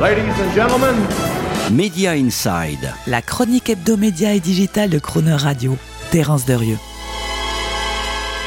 Ladies and gentlemen, Media Inside. La chronique hebdomédia et digitale de Croner Radio. Terence Derieux.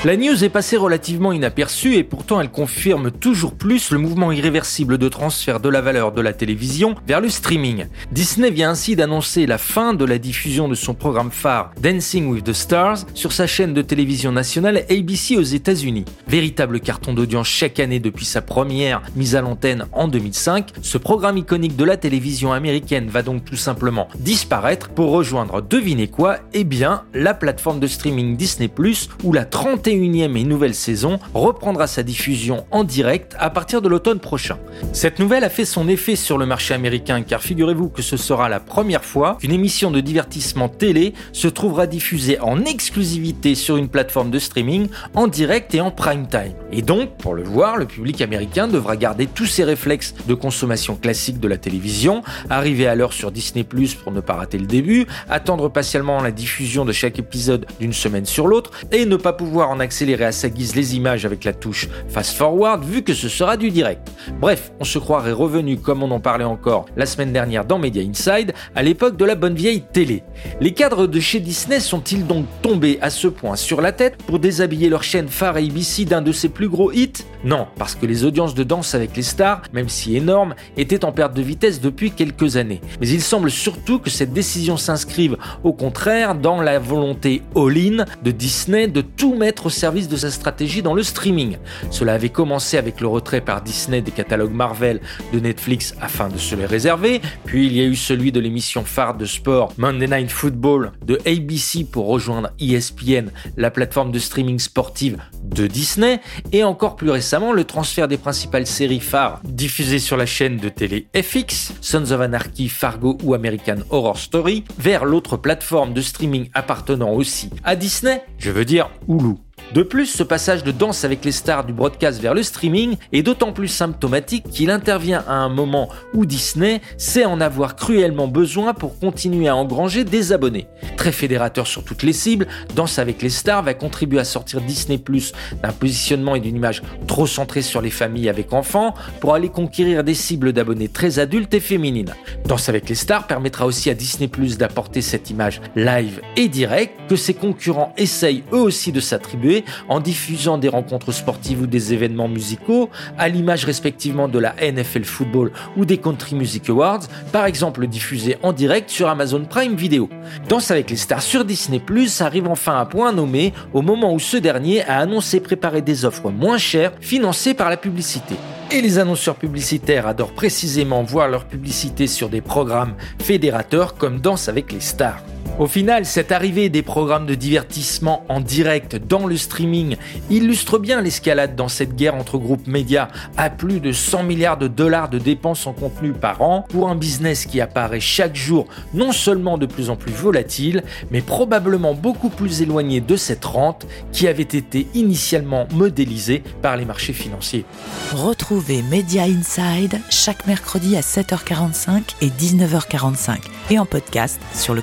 La news est passée relativement inaperçue et pourtant elle confirme toujours plus le mouvement irréversible de transfert de la valeur de la télévision vers le streaming. Disney vient ainsi d'annoncer la fin de la diffusion de son programme phare Dancing with the Stars sur sa chaîne de télévision nationale ABC aux États-Unis. Véritable carton d'audience chaque année depuis sa première mise à l'antenne en 2005, ce programme iconique de la télévision américaine va donc tout simplement disparaître pour rejoindre, devinez quoi, eh bien la plateforme de streaming Disney Plus, ⁇ ou la 30 21e et nouvelle saison reprendra sa diffusion en direct à partir de l'automne prochain. Cette nouvelle a fait son effet sur le marché américain car figurez-vous que ce sera la première fois qu'une émission de divertissement télé se trouvera diffusée en exclusivité sur une plateforme de streaming en direct et en prime time. Et donc, pour le voir, le public américain devra garder tous ses réflexes de consommation classique de la télévision, arriver à l'heure sur Disney Plus pour ne pas rater le début, attendre patiemment la diffusion de chaque épisode d'une semaine sur l'autre et ne pas pouvoir en accélérer à sa guise les images avec la touche Fast Forward vu que ce sera du direct. Bref, on se croirait revenu comme on en parlait encore la semaine dernière dans Media Inside à l'époque de la bonne vieille télé. Les cadres de chez Disney sont-ils donc tombés à ce point sur la tête pour déshabiller leur chaîne phare ABC d'un de ses plus gros hits? Non, parce que les audiences de danse avec les stars, même si énormes, étaient en perte de vitesse depuis quelques années. Mais il semble surtout que cette décision s'inscrive au contraire dans la volonté all-in de Disney de tout mettre service de sa stratégie dans le streaming. Cela avait commencé avec le retrait par Disney des catalogues Marvel de Netflix afin de se les réserver, puis il y a eu celui de l'émission phare de sport Monday Night Football de ABC pour rejoindre ESPN, la plateforme de streaming sportive de Disney, et encore plus récemment le transfert des principales séries phares diffusées sur la chaîne de télé FX, Sons of Anarchy, Fargo ou American Horror Story, vers l'autre plateforme de streaming appartenant aussi à Disney, je veux dire Hulu. De plus, ce passage de danse avec les stars du broadcast vers le streaming est d'autant plus symptomatique qu'il intervient à un moment où Disney sait en avoir cruellement besoin pour continuer à engranger des abonnés. Très fédérateur sur toutes les cibles, Danse avec les stars va contribuer à sortir Disney Plus d'un positionnement et d'une image trop centrée sur les familles avec enfants pour aller conquérir des cibles d'abonnés très adultes et féminines. Danse avec les stars permettra aussi à Disney Plus d'apporter cette image live et directe que ses concurrents essayent eux aussi de s'attribuer en diffusant des rencontres sportives ou des événements musicaux, à l'image respectivement de la NFL Football ou des Country Music Awards, par exemple diffusés en direct sur Amazon Prime Video. Danse avec les stars sur Disney Plus arrive enfin à point nommé au moment où ce dernier a annoncé préparer des offres moins chères financées par la publicité. Et les annonceurs publicitaires adorent précisément voir leur publicité sur des programmes fédérateurs comme Danse avec les stars. Au final, cette arrivée des programmes de divertissement en direct dans le streaming illustre bien l'escalade dans cette guerre entre groupes médias à plus de 100 milliards de dollars de dépenses en contenu par an pour un business qui apparaît chaque jour non seulement de plus en plus volatile, mais probablement beaucoup plus éloigné de cette rente qui avait été initialement modélisée par les marchés financiers. Retrouvez Media Inside chaque mercredi à 7h45 et 19h45 et en podcast sur le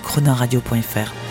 chronoradio.fr.